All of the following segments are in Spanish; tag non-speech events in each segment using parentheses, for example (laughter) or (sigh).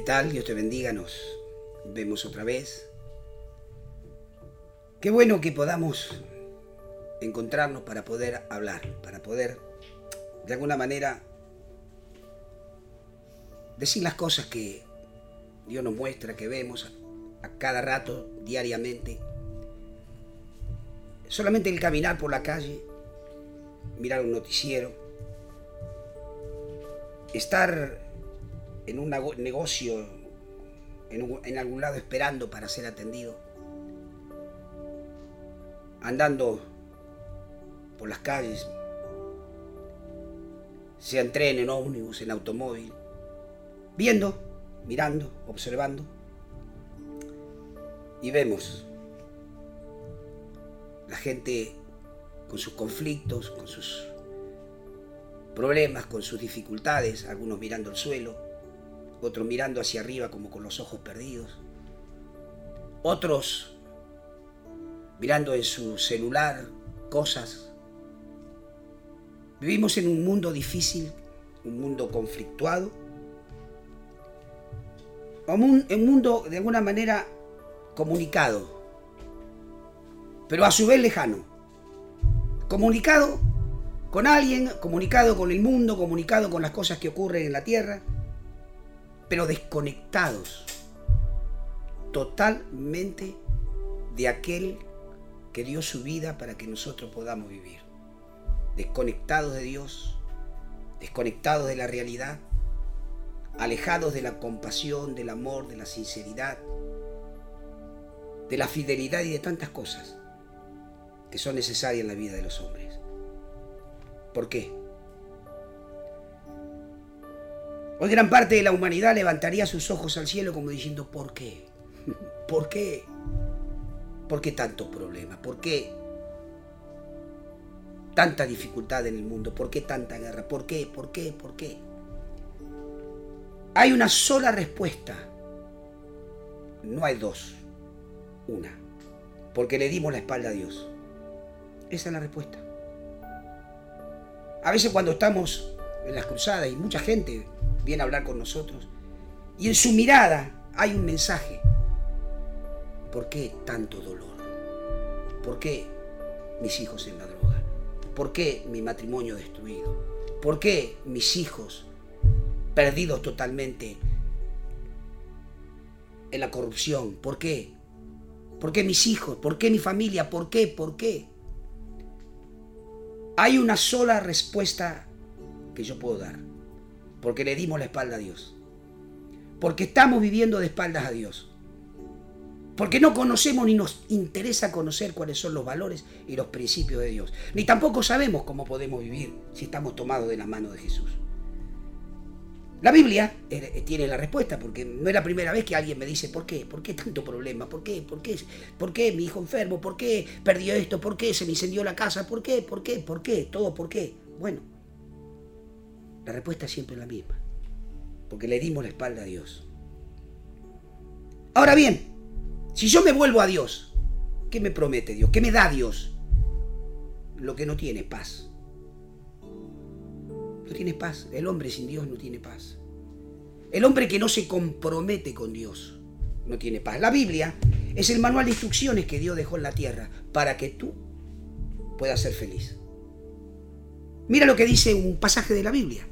¿Qué tal? Dios te bendiga, nos vemos otra vez. Qué bueno que podamos encontrarnos para poder hablar, para poder de alguna manera decir las cosas que Dios nos muestra, que vemos a cada rato, diariamente. Solamente el caminar por la calle, mirar un noticiero, estar en un negocio, en, algún lado esperando para ser atendido, andando por las calles, sea en tren, en ómnibus, en automóvil, viendo, mirando, observando, y vemos la gente con sus conflictos, con sus problemas, con sus dificultades, algunos mirando el suelo, otros mirando hacia arriba como con los ojos perdidos, otros mirando en su celular cosas. Vivimos en un mundo difícil, un mundo conflictuado, un, un mundo de alguna manera comunicado, pero a su vez lejano. Comunicado con alguien, comunicado con el mundo, comunicado con las cosas que ocurren en la tierra, pero desconectados totalmente de aquel que dio su vida para que nosotros podamos vivir. Desconectados de Dios, desconectados de la realidad, alejados de la compasión, del amor, de la sinceridad, de la fidelidad y de tantas cosas que son necesarias en la vida de los hombres. ¿Por qué? Hoy gran parte de la humanidad levantaría sus ojos al cielo como diciendo, ¿por qué? ¿Por qué? ¿Por qué tantos problemas? ¿Por qué tanta dificultad en el mundo? ¿Por qué tanta guerra? ¿Por qué? ¿Por qué? ¿Por qué? Hay una sola respuesta. No hay dos. Una. Porque le dimos la espalda a Dios. Esa es la respuesta. A veces cuando estamos en las cruzadas y mucha gente viene a hablar con nosotros y en su mirada hay un mensaje. ¿Por qué tanto dolor? ¿Por qué mis hijos en la droga? ¿Por qué mi matrimonio destruido? ¿Por qué mis hijos perdidos totalmente en la corrupción? ¿Por qué? ¿Por qué mis hijos? ¿Por qué mi familia? ¿Por qué? ¿Por qué? Hay una sola respuesta que yo puedo dar. Porque le dimos la espalda a Dios. Porque estamos viviendo de espaldas a Dios. Porque no conocemos ni nos interesa conocer cuáles son los valores y los principios de Dios. Ni tampoco sabemos cómo podemos vivir si estamos tomados de la mano de Jesús. La Biblia eh, tiene la respuesta, porque no es la primera vez que alguien me dice, ¿por qué? ¿Por qué tanto problema? ¿Por qué? ¿Por qué? ¿Por qué mi hijo enfermo? ¿Por qué perdió esto? ¿Por qué se me incendió la casa? ¿Por qué? ¿Por qué? ¿Por qué? Todo por qué. Bueno, la respuesta es siempre la misma, porque le dimos la espalda a Dios. Ahora bien, si yo me vuelvo a Dios, ¿qué me promete Dios? ¿Qué me da Dios? Lo que no tiene paz. No tiene paz. El hombre sin Dios no tiene paz. El hombre que no se compromete con Dios no tiene paz. La Biblia es el manual de instrucciones que Dios dejó en la tierra para que tú puedas ser feliz. Mira lo que dice un pasaje de la Biblia.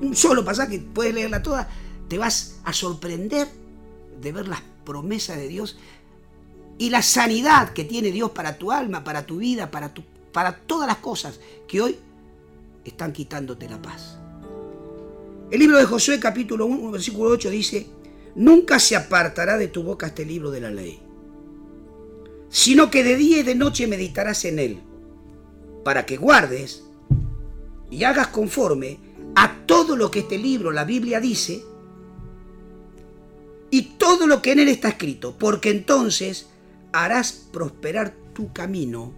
Un solo pasaje, puedes leerla toda, te vas a sorprender de ver las promesas de Dios y la sanidad que tiene Dios para tu alma, para tu vida, para, para todas las cosas que hoy están quitándote la paz. El libro de Josué capítulo 1, versículo 8 dice, nunca se apartará de tu boca este libro de la ley, sino que de día y de noche meditarás en él, para que guardes y hagas conforme a todo lo que este libro, la Biblia dice, y todo lo que en él está escrito, porque entonces harás prosperar tu camino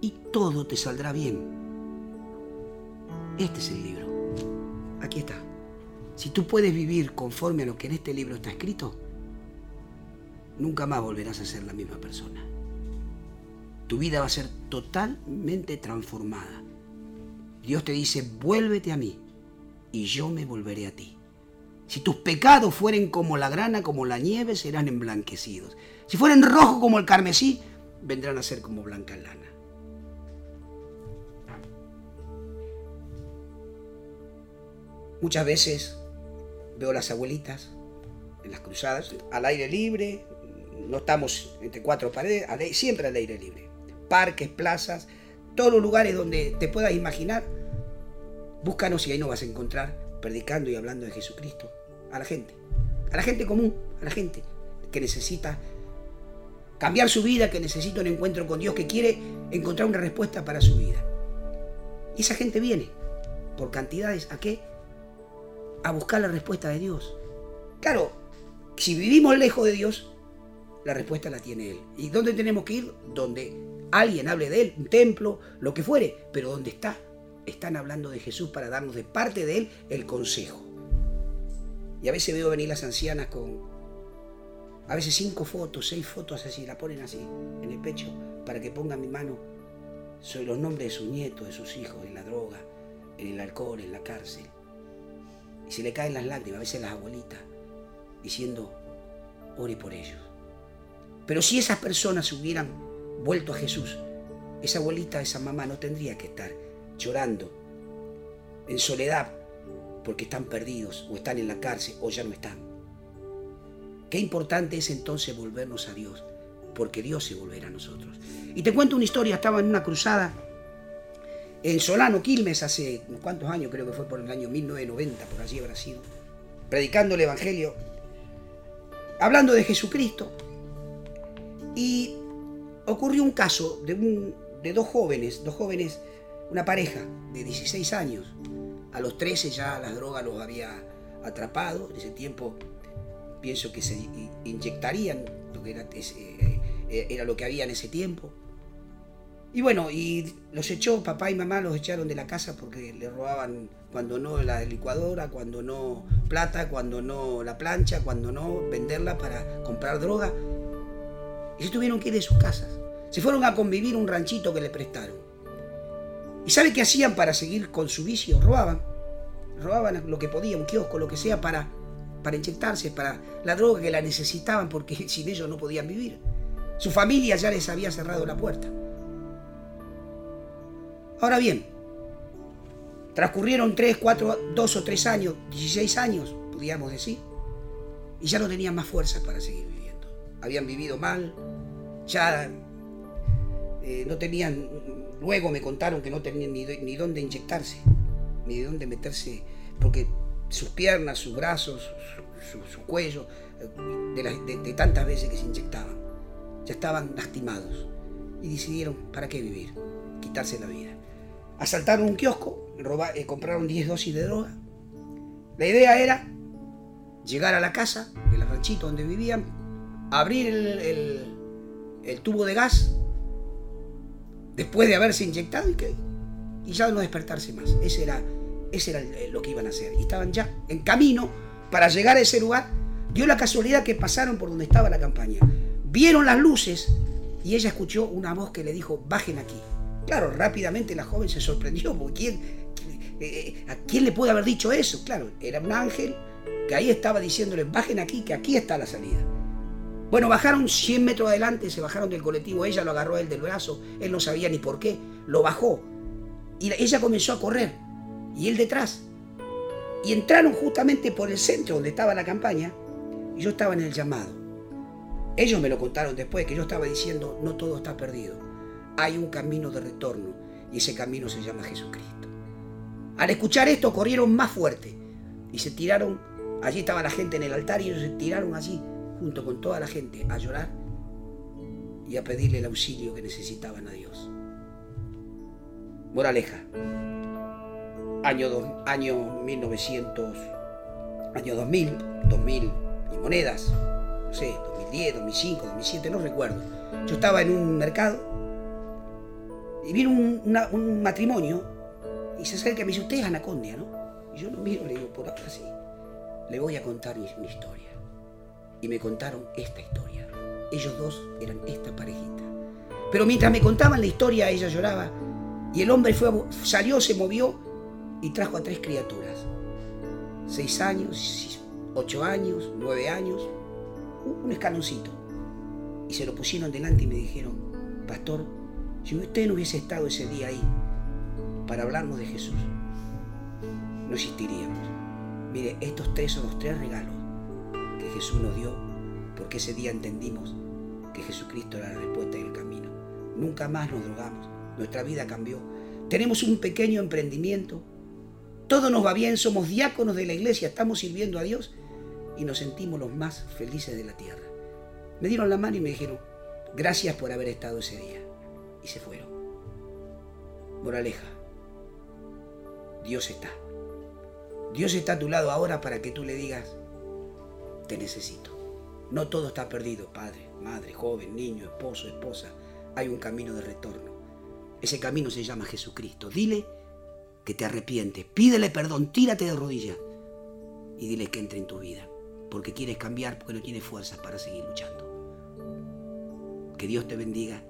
y todo te saldrá bien. Este es el libro. Aquí está. Si tú puedes vivir conforme a lo que en este libro está escrito, nunca más volverás a ser la misma persona. Tu vida va a ser totalmente transformada. Dios te dice, vuélvete a mí y yo me volveré a ti. Si tus pecados fueren como la grana, como la nieve, serán emblanquecidos. Si fueren rojos como el carmesí, vendrán a ser como blanca lana. Muchas veces veo a las abuelitas en las cruzadas, al aire libre, no estamos entre cuatro paredes, siempre al aire libre. Parques, plazas, todos los lugares donde te puedas imaginar, búscanos y ahí nos vas a encontrar predicando y hablando de Jesucristo a la gente, a la gente común, a la gente que necesita cambiar su vida, que necesita un encuentro con Dios, que quiere encontrar una respuesta para su vida. Y esa gente viene por cantidades a qué? A buscar la respuesta de Dios. Claro, si vivimos lejos de Dios, la respuesta la tiene Él. ¿Y dónde tenemos que ir? Donde alguien hable de Él, un templo, lo que fuere, pero donde está, están hablando de Jesús para darnos de parte de Él el consejo. Y a veces veo venir las ancianas con, a veces cinco fotos, seis fotos así, la ponen así, en el pecho, para que ponga mi mano sobre los nombres de sus nietos, de sus hijos, en la droga, en el alcohol, en la cárcel. Y se le caen las lágrimas, a veces las abuelitas, diciendo, ore por ellos. Pero si esas personas hubieran vuelto a Jesús, esa abuelita, esa mamá no tendría que estar llorando en soledad porque están perdidos o están en la cárcel o ya no están. Qué importante es entonces volvernos a Dios, porque Dios se volverá a nosotros. Y te cuento una historia, estaba en una cruzada en Solano, Quilmes, hace cuántos años, creo que fue por el año 1990, por allí habrá sido, predicando el Evangelio, hablando de Jesucristo. Y ocurrió un caso de, de dos jóvenes, dos jóvenes, una pareja de 16 años, a los 13 ya las drogas los había atrapado. En ese tiempo pienso que se inyectarían, lo que era, eh, era lo que había en ese tiempo. Y bueno, y los echó, papá y mamá los echaron de la casa porque le robaban cuando no la licuadora, cuando no plata, cuando no la plancha, cuando no venderla para comprar droga. Y se tuvieron que ir de sus casas. Se fueron a convivir un ranchito que le prestaron. ¿Y sabe qué hacían para seguir con su vicio? Robaban. Robaban lo que podían, un kiosco, lo que sea, para, para inyectarse, para la droga que la necesitaban porque (laughs) sin ellos no podían vivir. Su familia ya les había cerrado la puerta. Ahora bien, transcurrieron 3, 4, 2 o 3 años, 16 años, podríamos decir, y ya no tenían más fuerzas para seguir viviendo. Habían vivido mal, ya eh, no tenían Luego me contaron que no tenían ni, dónde inyectarse, ni de dónde meterse, porque sus piernas, sus brazos, su, cuello, de, tantas veces que se inyectaban, ya estaban lastimados y decidieron, ¿para qué vivir? Quitarse la vida. Asaltaron un kiosco, eh, compraron 10 dosis de droga. La idea era llegar a la casa del ranchito donde vivían, abrir el tubo de gas después de haberse inyectado y, que, y ya no despertarse más. Ese era, ese era lo que iban a hacer. Y estaban ya en camino para llegar a ese lugar. Dio la casualidad que pasaron por donde estaba la campaña. Vieron las luces y ella escuchó una voz que le dijo, bajen aquí. Claro, rápidamente la joven se sorprendió, ¿quién, eh, ¿a quién le puede haber dicho eso? Claro, era un ángel que ahí estaba diciéndole, bajen aquí, que aquí está la salida. Bueno, bajaron 100 metros adelante, se bajaron del colectivo, ella lo agarró él del brazo, él no sabía ni por qué, lo bajó. Y ella comenzó a correr, y él detrás. Y entraron justamente por el centro donde estaba la campaña, y yo estaba en el llamado. Ellos me lo contaron después, que yo estaba diciendo, no todo está perdido. Hay un camino de retorno, y ese camino se llama Jesucristo. Al escuchar esto, corrieron más fuerte, y se tiraron, allí estaba la gente en el altar, y ellos se tiraron allí junto con toda la gente, a llorar y a pedirle el auxilio que necesitaban a Dios. Moraleja. Año, año 1900, año 2000, 2000 y monedas, no sé, 2010, 2005, 2007, no recuerdo. Yo estaba en un mercado y vino un, matrimonio y se acerca y me dice, usted es Anacondia, ¿no? Y yo lo miro y le digo, por acá sí. Le voy a contar mi historia y me contaron esta historia. Ellos dos eran esta parejita. Pero mientras me contaban la historia, ella lloraba y el hombre fue, salió, se movió y trajo a tres criaturas. Seis años, ocho años, nueve años, un escaloncito. Y se lo pusieron delante y me dijeron, pastor, si usted no hubiese estado ese día ahí para hablarnos de Jesús, no existiríamos. Mire, estos tres son los tres regalos que Jesús nos dio porque ese día entendimos que Jesucristo era la respuesta y el camino. Nunca más nos drogamos, nuestra vida cambió. Tenemos un pequeño emprendimiento, todo nos va bien, somos diáconos de la iglesia, estamos sirviendo a Dios y nos sentimos los más felices de la tierra. Me dieron la mano y me dijeron, gracias por haber estado ese día. Y se fueron. Moraleja, Dios está. Dios está a tu lado ahora para que tú le digas, te necesito. No todo está perdido, padre, madre, joven, niño, esposo, esposa. Hay un camino de retorno. Ese camino se llama Jesucristo. Dile que te arrepientes, pídele perdón, tírate de rodillas y dile que entre en tu vida porque quieres cambiar, porque no tienes fuerzas para seguir luchando. Que Dios te bendiga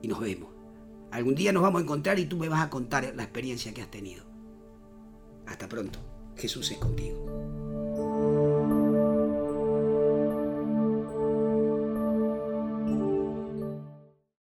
y nos vemos. Algún día nos vamos a encontrar y tú me vas a contar la experiencia que has tenido. Hasta pronto. Jesús es contigo.